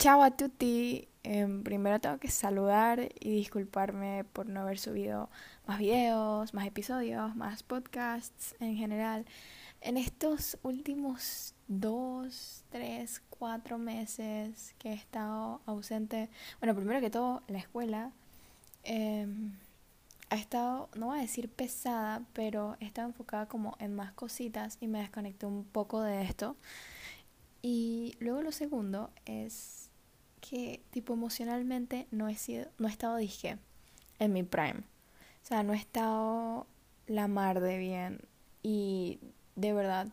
Ciao a tutti. Em, primero tengo que saludar y disculparme por no haber subido más videos, más episodios, más podcasts en general. En estos últimos dos, tres, cuatro meses que he estado ausente, bueno, primero que todo, la escuela em, ha estado, no voy a decir pesada, pero he estado enfocada como en más cositas y me desconecté un poco de esto. Y luego lo segundo es que tipo emocionalmente no he sido, no he estado dije en mi prime. O sea, no he estado la mar de bien y de verdad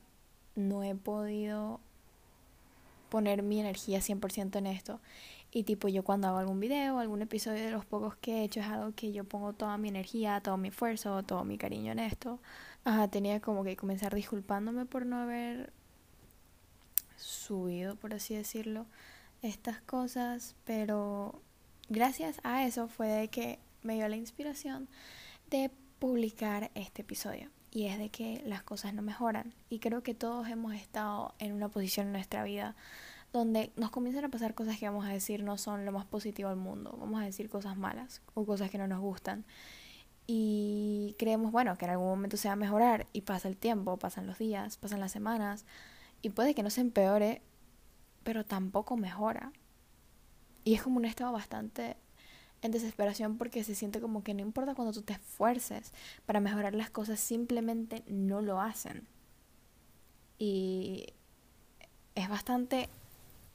no he podido poner mi energía 100% en esto. Y tipo yo cuando hago algún video, algún episodio de los pocos que he hecho es algo que yo pongo toda mi energía, todo mi esfuerzo, todo mi cariño en esto. Ajá, tenía como que comenzar disculpándome por no haber subido, por así decirlo, estas cosas, pero gracias a eso fue de que me dio la inspiración de publicar este episodio. Y es de que las cosas no mejoran. Y creo que todos hemos estado en una posición en nuestra vida donde nos comienzan a pasar cosas que vamos a decir no son lo más positivo del mundo. Vamos a decir cosas malas o cosas que no nos gustan. Y creemos, bueno, que en algún momento se va a mejorar. Y pasa el tiempo, pasan los días, pasan las semanas. Y puede que no se empeore pero tampoco mejora. Y es como un estado bastante en desesperación porque se siente como que no importa cuando tú te esfuerces para mejorar las cosas, simplemente no lo hacen. Y es bastante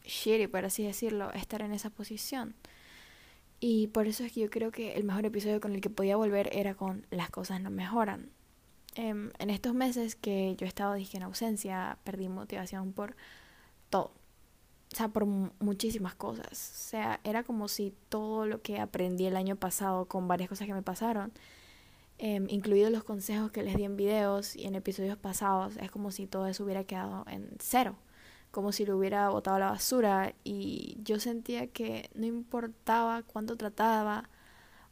shitty, por así decirlo, estar en esa posición. Y por eso es que yo creo que el mejor episodio con el que podía volver era con Las cosas no mejoran. Em, en estos meses que yo he estado dije, en ausencia, perdí motivación por todo o sea, por muchísimas cosas. O sea, era como si todo lo que aprendí el año pasado con varias cosas que me pasaron, eh, incluidos los consejos que les di en videos y en episodios pasados, es como si todo eso hubiera quedado en cero, como si lo hubiera botado a la basura y yo sentía que no importaba cuánto trataba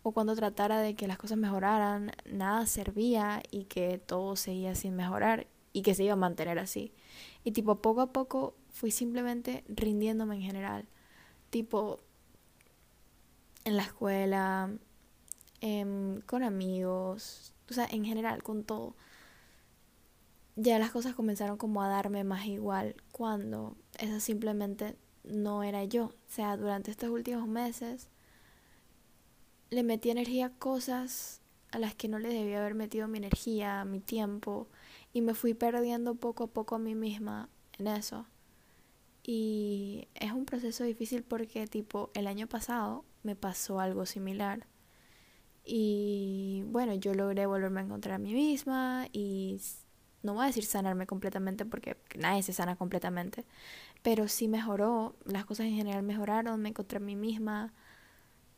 o cuando tratara de que las cosas mejoraran, nada servía y que todo seguía sin mejorar y que se iba a mantener así. Y tipo, poco a poco fui simplemente rindiéndome en general. Tipo, en la escuela, em, con amigos, o sea, en general, con todo. Ya las cosas comenzaron como a darme más igual cuando esa simplemente no era yo. O sea, durante estos últimos meses le metí energía a cosas a las que no le debía haber metido mi energía, mi tiempo, y me fui perdiendo poco a poco a mí misma en eso. Y es un proceso difícil porque tipo el año pasado me pasó algo similar. Y bueno, yo logré volverme a encontrar a mí misma y no voy a decir sanarme completamente porque nadie se sana completamente, pero sí mejoró, las cosas en general mejoraron, me encontré a mí misma,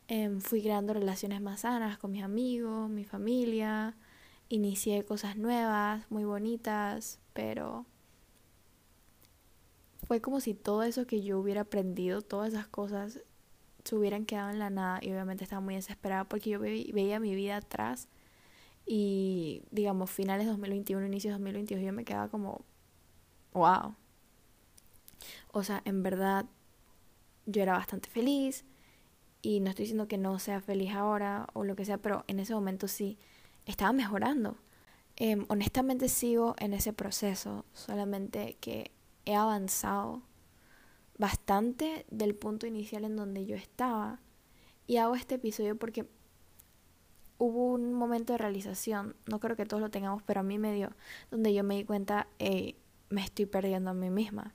em, fui creando relaciones más sanas con mis amigos, mi familia, inicié cosas nuevas, muy bonitas, pero fue como si todo eso que yo hubiera aprendido, todas esas cosas, se hubieran quedado en la nada y obviamente estaba muy desesperada porque yo veía mi vida atrás y digamos finales de 2021, inicios de 2022 yo me quedaba como, wow. O sea, en verdad yo era bastante feliz y no estoy diciendo que no sea feliz ahora o lo que sea, pero en ese momento sí estaba mejorando. Em, honestamente sigo en ese proceso, solamente que he avanzado bastante del punto inicial en donde yo estaba. Y hago este episodio porque hubo un momento de realización, no creo que todos lo tengamos, pero a mí me dio, donde yo me di cuenta, hey, me estoy perdiendo a mí misma,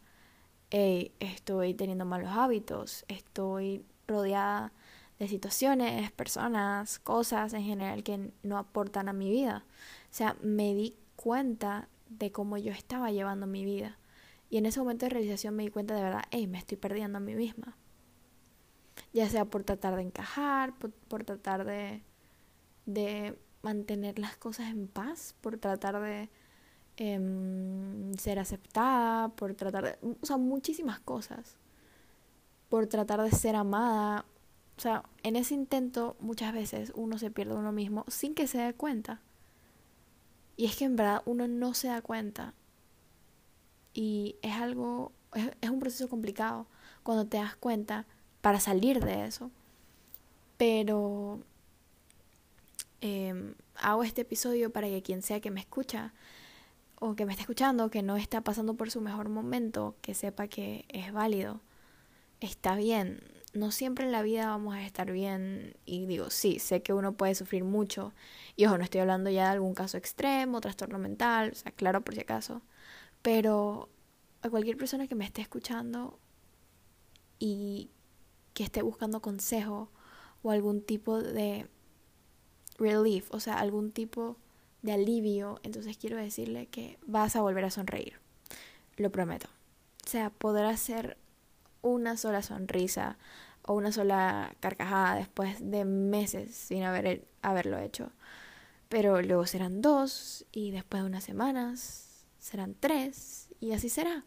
hey, estoy teniendo malos hábitos, estoy rodeada de situaciones, personas, cosas en general que no aportan a mi vida. O sea, me di cuenta de cómo yo estaba llevando mi vida. Y en ese momento de realización me di cuenta de verdad, hey, me estoy perdiendo a mí misma. Ya sea por tratar de encajar, por, tratar de, de mantener las cosas en paz, por tratar de em, ser aceptada, por tratar de... O sea, muchísimas cosas. Por tratar de ser amada. O sea, en ese intento muchas veces uno se pierde a uno mismo sin que se dé cuenta. Y es que en verdad uno no se da cuenta y es algo, es, un proceso complicado cuando te das cuenta para salir de eso. Pero em, hago este episodio para que quien sea que me escucha o que me esté escuchando, que no está pasando por su mejor momento, que sepa que es válido, está bien. No siempre en la vida vamos a estar bien y digo, sí, sé que uno puede sufrir mucho. Y ojo, no estoy hablando ya de algún caso extremo, trastorno mental, o sea, claro por si acaso. Pero a cualquier persona que me esté escuchando y que esté buscando consejo o algún tipo de relief, o sea, algún tipo de alivio, entonces quiero decirle que vas a volver a sonreír. Lo prometo. O sea, poder hacer una sola sonrisa o una sola carcajada después de meses sin haber, haberlo hecho. Pero luego serán dos y después de unas semanas serán tres y así será.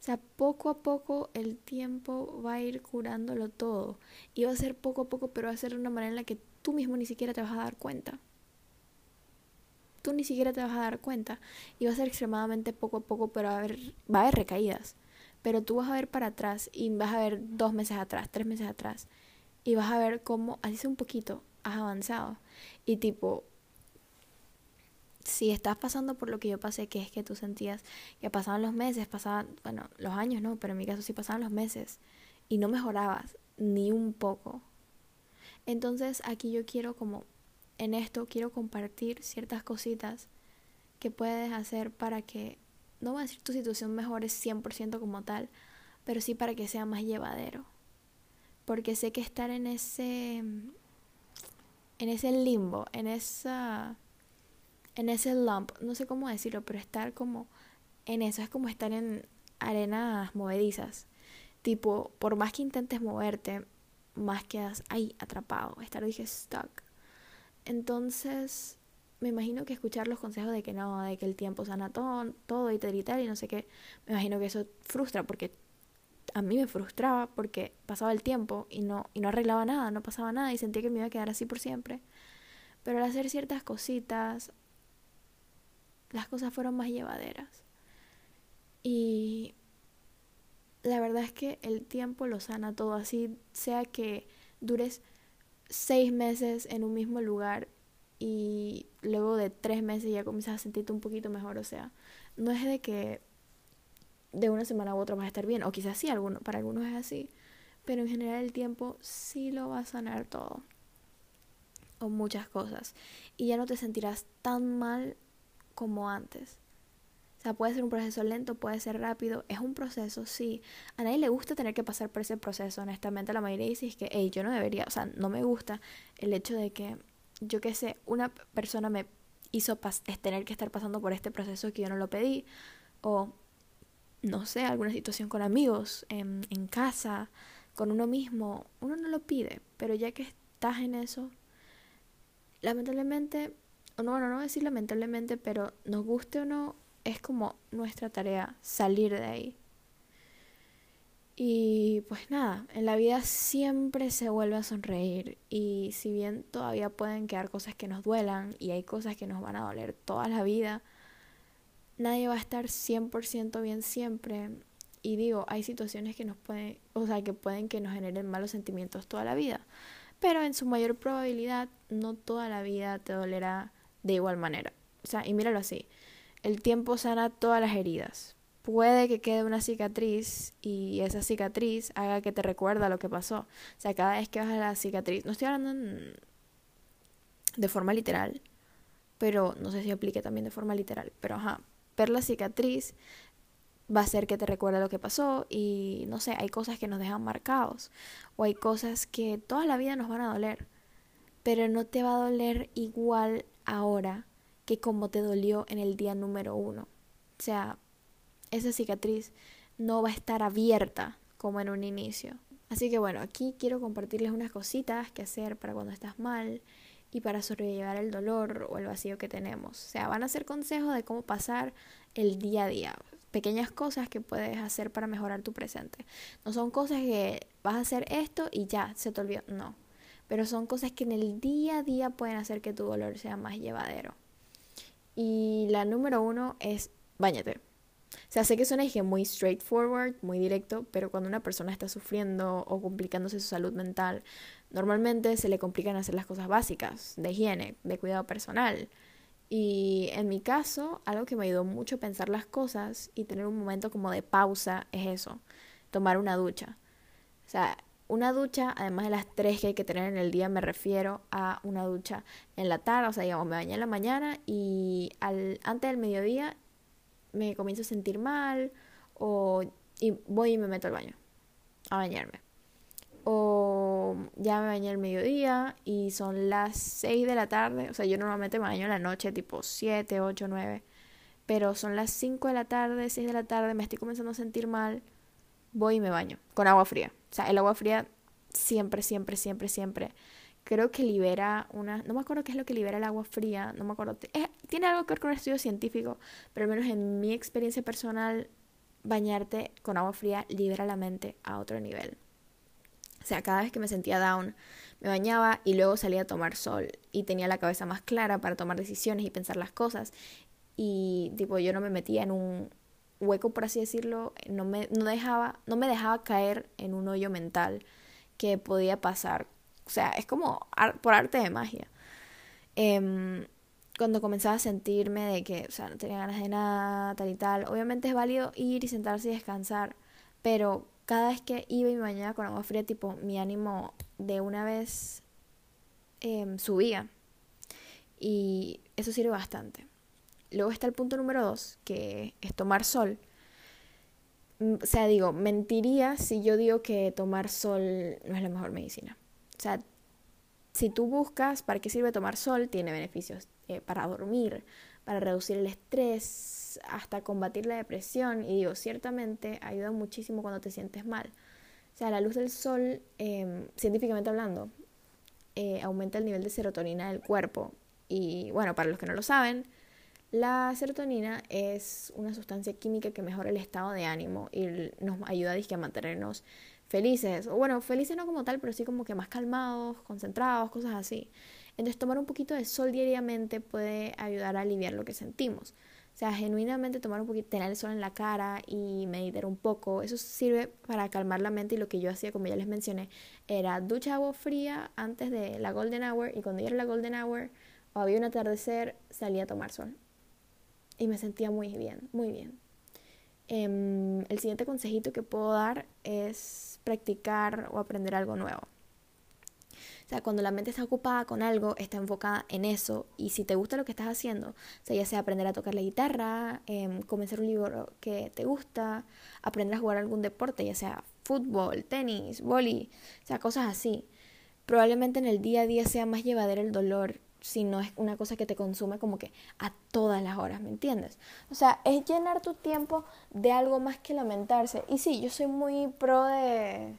O sea, poco a poco el tiempo va a ir curándolo todo. Y va a ser poco a poco, pero va a ser de una manera en la que tú mismo ni siquiera te vas a dar cuenta. Tú ni siquiera te vas a dar cuenta. Y va a ser extremadamente poco a poco, pero va a haber, va a haber recaídas. Pero tú vas a ver para atrás y vas a ver dos meses atrás, tres meses atrás. Y vas a ver cómo, así sea un poquito, has avanzado. Y tipo, si estás pasando por lo que yo pasé, que es que tú sentías que pasaban los meses, pasaban, bueno, los años no, pero en mi caso sí pasaban los meses y no mejorabas ni un poco. Entonces aquí yo quiero como, en esto quiero compartir ciertas cositas que puedes hacer para que, no voy a decir tu situación mejore 100% como tal, pero sí para que sea más llevadero. Porque sé que estar en ese, en ese limbo, en esa en ese lump, no sé cómo decirlo, pero estar como en eso es como estar en arenas movedizas. Tipo, por más que intentes moverte, más quedas ahí atrapado, estar dije stuck. Entonces, me imagino que escuchar los consejos de que no, de que el tiempo sana todo, todo y tal y tal y no sé qué, me imagino que eso frustra porque a mí me frustraba porque pasaba el tiempo y no y no arreglaba nada, no pasaba nada y sentía que me iba a quedar así por siempre. Pero al hacer ciertas cositas, las cosas fueron más llevaderas. Y la verdad es que el tiempo lo sana todo, así sea que dures seis meses en un mismo lugar y luego de tres meses ya comienzas a sentirte un poquito mejor, o sea, no es de que de una semana u otra vas a estar bien, o quizás sí, alguno, para algunos es así, pero en general el tiempo sí lo va a sanar todo, o muchas cosas, y ya no te sentirás tan mal como antes. O sea, puede ser un proceso lento, puede ser rápido, es un proceso, sí. A nadie le gusta tener que pasar por ese proceso, honestamente. La mayoría dice es que, hey, yo no debería, o sea, no me gusta el hecho de que, yo qué sé, una persona me hizo tener que estar pasando por este proceso que yo no lo pedí, o, no sé, alguna situación con amigos, en, en casa, con uno mismo, uno no lo pide, pero ya que estás en eso, lamentablemente no, bueno, no decir lamentablemente, pero nos guste o no, es como nuestra tarea salir de ahí. Y pues nada, en la vida siempre se vuelve a sonreír y si bien todavía pueden quedar cosas que nos duelan y hay cosas que nos van a doler toda la vida, nadie va a estar 100% bien siempre. Y digo, hay situaciones que nos pueden, o sea, que pueden que nos generen malos sentimientos toda la vida, pero en su mayor probabilidad no toda la vida te dolerá de igual manera. O sea, y míralo así, el tiempo sana todas las heridas. Puede que quede una cicatriz y esa cicatriz haga que te recuerda lo que pasó. O sea, cada vez que vas a la cicatriz, no estoy hablando de forma literal, pero no sé si aplique también de forma literal, pero ajá, ver la cicatriz va a hacer que te recuerde lo que pasó y no sé, hay cosas que nos dejan marcados o hay cosas que toda la vida nos van a doler, pero no te va a doler igual ahora que como te dolió en el día número uno. O sea, esa cicatriz no va a estar abierta como en un inicio. Así que bueno, aquí quiero compartirles unas cositas que hacer para cuando estás mal y para sobrellevar el dolor o el vacío que tenemos. O sea, van a ser consejos de cómo pasar el día a día. Pequeñas cosas que puedes hacer para mejorar tu presente. No son cosas que vas a hacer esto y ya, se te olvidó. No pero son cosas que en el día a día pueden hacer que tu dolor sea más llevadero. Y la número uno es bañate. O sea, sé que suena dije, muy straightforward, muy directo, pero cuando una persona está sufriendo o complicándose su salud mental, normalmente se le complican hacer las cosas básicas, de higiene, de cuidado personal. Y en mi caso, algo que me ayudó mucho a pensar las cosas y tener un momento como de pausa es eso, tomar una ducha. O sea, una ducha, además de las tres que hay que tener en el día, me refiero a una ducha en la tarde, o sea, digamos, me bañé en la mañana y al, antes del mediodía me comienzo a sentir mal o y voy y me meto al baño a bañarme. O ya me bañé al mediodía y son las 6 de la tarde, o sea, yo normalmente me baño en la noche tipo 7, 8, 9, pero son las 5 de la tarde, 6 de la tarde, me estoy comenzando a sentir mal, voy y me baño con agua fría. O sea, el agua fría siempre, siempre, siempre, siempre creo que libera una, no me acuerdo qué es lo que libera el agua fría, no me acuerdo, tiene algo que ver con un estudio científico, pero al menos en mi experiencia personal, bañarte con agua fría libera la mente a otro nivel. O sea, cada vez que me sentía down, me bañaba y luego salía a tomar sol y tenía la cabeza más clara para tomar decisiones y pensar las cosas. Y tipo, yo no me metía en un hueco, por así decirlo, no me, no dejaba, no me dejaba caer en un hoyo mental que podía pasar o sea, es como por arte de magia. Em, cuando comenzaba a sentirme de que, o sea, no tenía ganas de nada, tal y tal, obviamente es válido ir y sentarse y descansar, pero cada vez que iba y me bañaba con agua fría, tipo, mi ánimo de una vez em, subía. Y eso sirve bastante. Luego está el punto número dos, que es tomar sol. Mm, o sea, digo, mentiría si yo digo que tomar sol no es la mejor medicina. O sea, si tú buscas para qué sirve tomar sol, tiene beneficios eh, para dormir, para reducir el estrés, hasta combatir la depresión. Y digo, ciertamente ayuda muchísimo cuando te sientes mal. O sea, la luz del sol, em, científicamente hablando, eh, aumenta el nivel de serotonina del cuerpo. Y bueno, para los que no lo saben, la serotonina es una sustancia química que mejora el estado de ánimo y nos ayuda a mantenernos felices, o bueno, felices no como tal, pero sí como que más calmados, concentrados, cosas así. Entonces tomar un poquito de sol diariamente puede ayudar a aliviar lo que sentimos. O sea, genuinamente tomar un poquito, tener el sol en la cara y meditar un poco, eso sirve para calmar la mente y lo que yo hacía, como ya les mencioné, era ducha agua fría antes de la golden hour y cuando ya era la golden hour o había un atardecer, salía a tomar sol. Y me sentía muy bien, muy bien. Em, el siguiente consejito que puedo dar es practicar o aprender algo nuevo. O sea, cuando la mente está ocupada con algo, está enfocada en eso. Y si te gusta lo que estás haciendo, o sea, ya sea aprender a tocar la guitarra, eh, comenzar un libro que te gusta, aprender a jugar algún deporte, ya sea fútbol, tenis, boli, o sea, cosas así. Probablemente en el día a día sea más llevadero el dolor si no es una cosa que te consume como que a todas las horas, ¿me entiendes? O sea, es llenar tu tiempo de algo más que lamentarse. Y sí, yo soy muy pro de...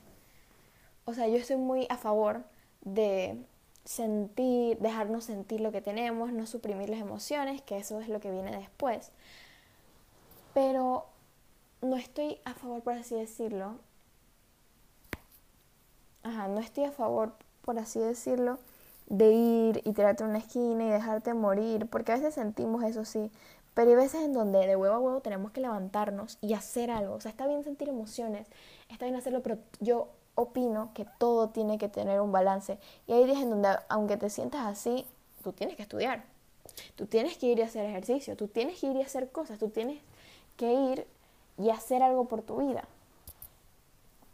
O sea, yo estoy muy a favor de sentir, dejarnos sentir lo que tenemos, no suprimir las emociones, que eso es lo que viene después. Pero no estoy a favor, por así decirlo. Ajá, no estoy a favor, por así decirlo, de ir y tirarte una esquina y dejarte morir, porque a veces sentimos eso sí, pero hay veces en donde de huevo a huevo tenemos que levantarnos y hacer algo. O sea, está bien sentir emociones, está bien hacerlo, pero yo opino que todo tiene que tener un balance. Y hay días en donde, aunque te sientas así, tú tienes que estudiar, tú tienes que ir y hacer ejercicio, tú tienes que ir y hacer cosas, tú tienes que ir y hacer algo por tu vida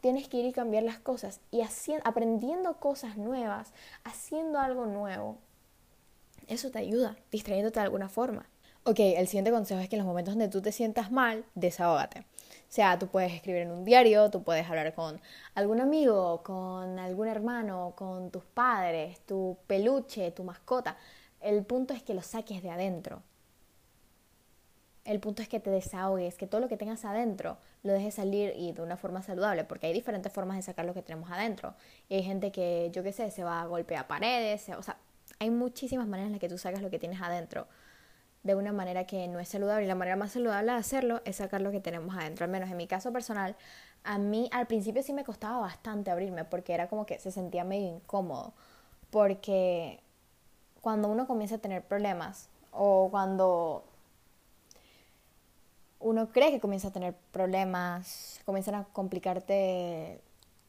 tienes que ir y cambiar las cosas y aprendiendo cosas nuevas, haciendo algo nuevo. Eso te ayuda, distrayéndote de alguna forma. Ok, el siguiente consejo es que en los momentos donde tú te sientas mal, desahógate. O sea, tú puedes escribir en un diario, tú puedes hablar con algún amigo, con algún hermano, con tus padres, tu peluche, tu mascota. El punto es que lo saques de adentro. El punto es que te desahogues, que todo lo que tengas adentro lo dejes salir y de una forma saludable, porque hay diferentes formas de sacar lo que tenemos adentro. Y hay gente que, yo qué sé, se va a golpear paredes, o sea, hay muchísimas maneras en las que tú sacas lo que tienes adentro de una manera que no es saludable. Y la manera más saludable de hacerlo es sacar lo que tenemos adentro. Al menos en mi caso personal, a mí al principio sí me costaba bastante abrirme porque era como que se sentía medio incómodo. Porque cuando uno comienza a tener problemas o cuando uno cree que comienza a tener problemas, comienzan a complicarte,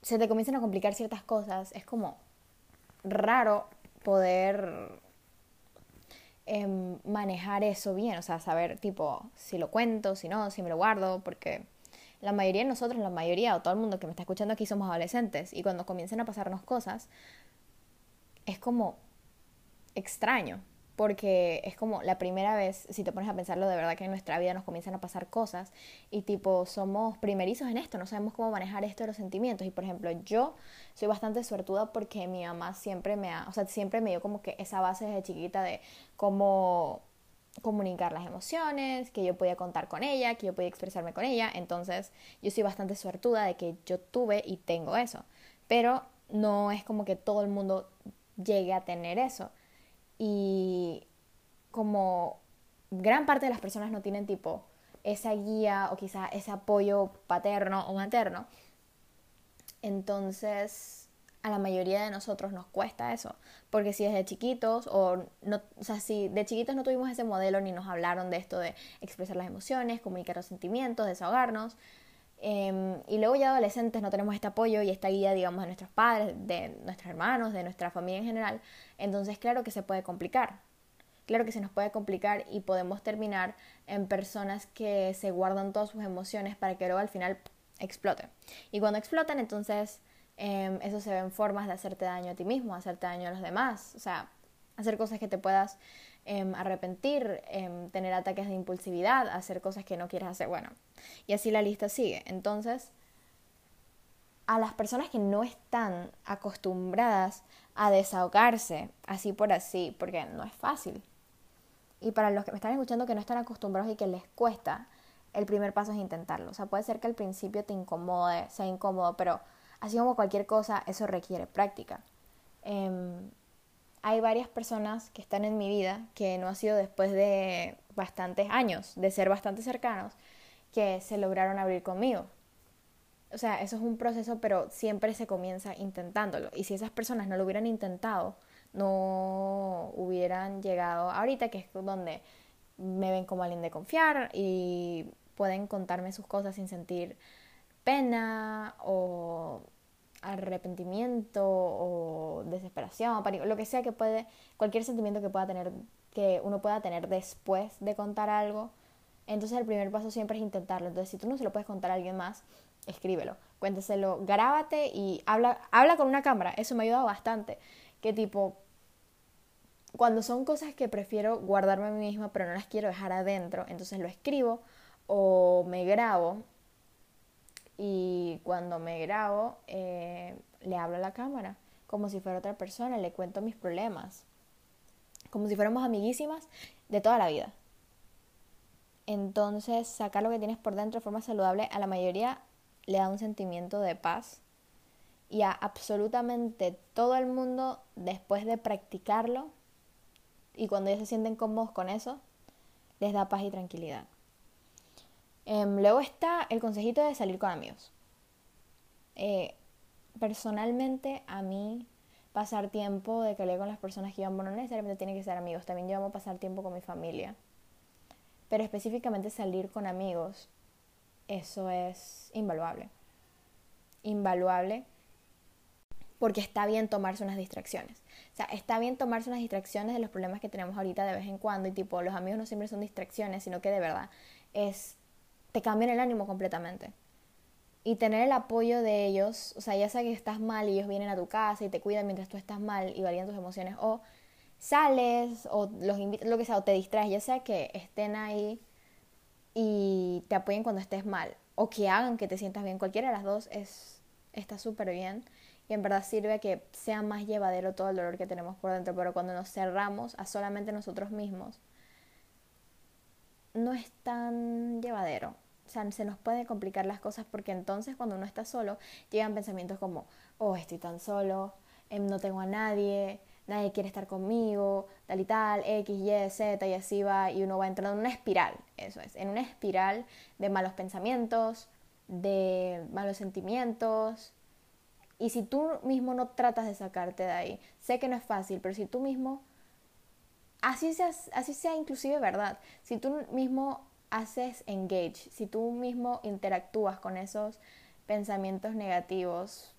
se te comienzan a complicar ciertas cosas, es como raro poder em, manejar eso bien, o sea, saber tipo si lo cuento, si no, si me lo guardo, porque la mayoría de nosotros, la mayoría o todo el mundo que me está escuchando aquí somos adolescentes y cuando comiencen a pasarnos cosas es como extraño, porque es como la primera vez, si te pones a pensarlo, de verdad que en nuestra vida nos comienzan a pasar cosas y tipo somos primerizos en esto, no sabemos cómo manejar esto de los sentimientos. Y por ejemplo yo soy bastante suertuda porque mi mamá siempre me ha, o sea, siempre me dio como que esa base desde chiquita de cómo comunicar las emociones, que yo podía contar con ella, que yo podía expresarme con ella, entonces yo soy bastante suertuda de que yo tuve y tengo eso, pero no es como que todo el mundo llegue a tener eso y como gran parte de las personas no tienen tipo esa guía o quizá ese apoyo paterno o materno, entonces a la mayoría de nosotros nos cuesta eso, porque si desde chiquitos o no, o sea, si de chiquitos no tuvimos ese modelo ni nos hablaron de esto de expresar las emociones, comunicar los sentimientos, desahogarnos, Em, y luego ya adolescentes no tenemos este apoyo y esta guía, digamos, de nuestros padres, de nuestros hermanos, de nuestra familia en general. Entonces, claro que se puede complicar. Claro que se nos puede complicar y podemos terminar en personas que se guardan todas sus emociones para que luego al final exploten. Y cuando explotan, entonces em, eso se ve en formas de hacerte daño a ti mismo, hacerte daño a los demás. O sea, hacer cosas que te puedas Em, arrepentir, em, tener ataques de impulsividad, hacer cosas que no quieres hacer. Bueno, y así la lista sigue. Entonces, a las personas que no están acostumbradas a desahogarse así por así, porque no es fácil. Y para los que me están escuchando que no están acostumbrados y que les cuesta, el primer paso es intentarlo. O sea, puede ser que al principio te incomode, sea incómodo, pero así como cualquier cosa, eso requiere práctica. Em, hay varias personas que están en mi vida que no ha sido después de bastantes años, de ser bastante cercanos, que se lograron abrir conmigo. O sea, eso es un proceso, pero siempre se comienza intentándolo. Y si esas personas no lo hubieran intentado, no hubieran llegado ahorita, que es donde me ven como alguien de confiar y pueden contarme sus cosas sin sentir pena o arrepentimiento o desesperación, pánico, lo que sea que puede, cualquier sentimiento que pueda tener, que uno pueda tener después de contar algo, entonces el primer paso siempre es intentarlo. Entonces, si tú no se lo puedes contar a alguien más, escríbelo, cuénteselo, grábate y habla, habla con una cámara. Eso me ha ayudado bastante. Que tipo, cuando son cosas que prefiero guardarme a mí misma, pero no las quiero dejar adentro, entonces lo escribo o me grabo y cuando me grabo eh, le hablo a la cámara como si fuera otra persona, le cuento mis problemas, como si fuéramos amiguísimas de toda la vida. Entonces, sacar lo que tienes por dentro de forma saludable a la mayoría le da un sentimiento de paz y a absolutamente todo el mundo después de practicarlo y cuando ellos se sienten cómodos con eso, les da paz y tranquilidad. Em, luego está el consejito de salir con amigos. Eh, personalmente, a mí pasar tiempo de calidad con las personas que yo amo no necesariamente tiene que ser amigos. También yo amo pasar tiempo con mi familia. Pero específicamente salir con amigos, eso es invaluable. Invaluable porque está bien tomarse unas distracciones. O sea, está bien tomarse unas distracciones de los problemas que tenemos ahorita de vez en cuando y tipo, los amigos no siempre son distracciones, sino que de verdad es te cambian el ánimo completamente. Y tener el apoyo de ellos, o sea, ya sea que estás mal y ellos vienen a tu casa y te cuidan mientras tú estás mal y validan tus emociones, o sales o los invitas, lo que sea, o te distraes, ya sea que estén ahí y te apoyen cuando estés mal, o que hagan que te sientas bien, cualquiera de las dos es, está súper bien y en verdad sirve a que sea más llevadero todo el dolor que tenemos por dentro, pero cuando nos cerramos a solamente nosotros mismos, no es tan llevadero. O sea, se nos puede complicar las cosas porque entonces cuando uno está solo llegan pensamientos como, oh, estoy tan solo, em, no tengo a nadie, nadie quiere estar conmigo, tal y tal, X, Y, Z y así va y uno va entrando en una espiral, eso es, en una espiral de malos pensamientos, de malos sentimientos. Y si tú mismo no tratas de sacarte de ahí, sé que no es fácil, pero si tú mismo así sea, así sea inclusive verdad, si tú mismo haces engage, si tú mismo interactúas con esos pensamientos negativos,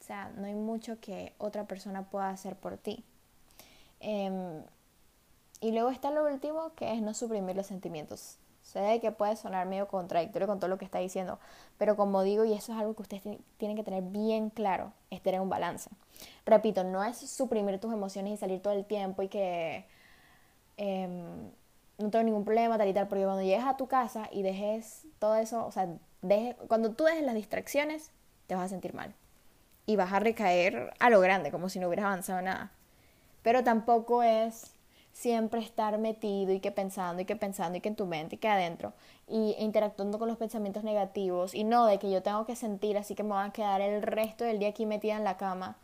o sea, no hay mucho que otra persona pueda hacer por ti. Em, y luego está lo último, que es no suprimir los sentimientos. Sé que puede sonar medio contradictorio con todo lo que está diciendo, pero como digo, y eso es algo que ustedes tienen que tener bien claro, es tener un balance. Repito, no es suprimir tus emociones y salir todo el tiempo y que em, no tengo ningún problema, tal y tal, porque cuando llegues a tu casa y dejes todo eso, o sea, cuando tú dejes las distracciones, te vas a sentir mal. Y vas a recaer a lo grande, como si no hubieras avanzado nada. Pero tampoco es siempre estar metido y que pensando y que pensando y que en tu mente y que adentro y interactuando con los pensamientos negativos y no de que yo tengo que sentir así que me voy a quedar el resto del día aquí metida en la cama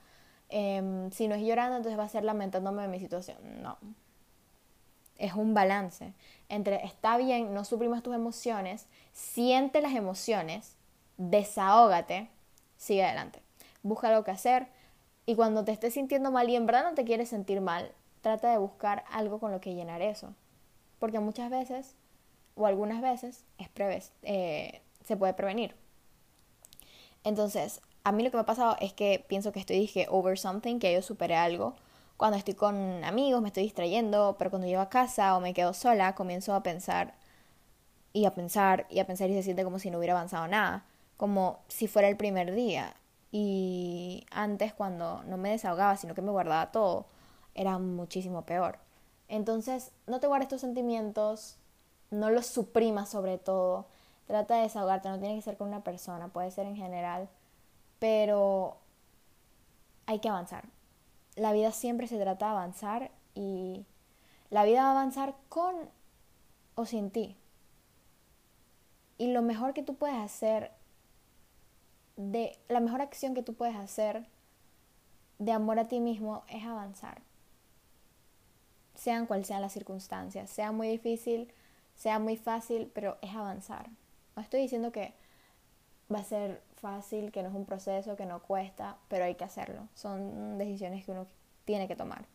em, si no es llorando entonces va a ser lamentándome de mi situación no es un balance entre está bien no suprimas tus emociones siente las emociones desahógate sigue adelante busca algo que hacer y cuando te estés sintiendo mal y en verdad no te quieres sentir mal trata de buscar algo con lo que llenar eso. Porque muchas veces, o algunas veces, es eh, se puede prevenir. Entonces, a mí lo que me ha pasado es que pienso que estoy, dije, over something, que yo superé algo. Cuando estoy con amigos me estoy distrayendo, pero cuando llego a casa o me quedo sola, comienzo a pensar y a pensar y a pensar y se siente como si no hubiera avanzado nada, como si fuera el primer día. Y antes cuando no me desahogaba, sino que me guardaba todo, era muchísimo peor. Entonces, no te guardes tus sentimientos, no los suprimas sobre todo. Trata de desahogarte, no tiene que ser con una persona, puede ser en general, pero hay que avanzar. La vida siempre se trata de avanzar y la vida va a avanzar con o sin ti. Y lo mejor que tú puedes hacer, de la mejor acción que tú puedes hacer de amor a ti mismo es avanzar sean cuales sean las circunstancias, sea muy difícil, sea muy fácil, pero es avanzar. No estoy diciendo que va a ser fácil, que no es un proceso, que no cuesta, pero hay que hacerlo. Son decisiones que uno tiene que tomar.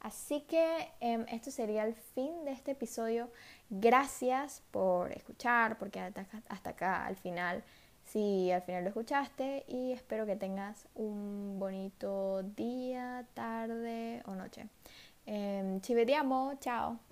Así que em, esto sería el fin de este episodio. Gracias por escuchar, porque hasta acá al final, si al final lo escuchaste, y espero que tengas un bonito día, tarde o noche. Eh, ciao!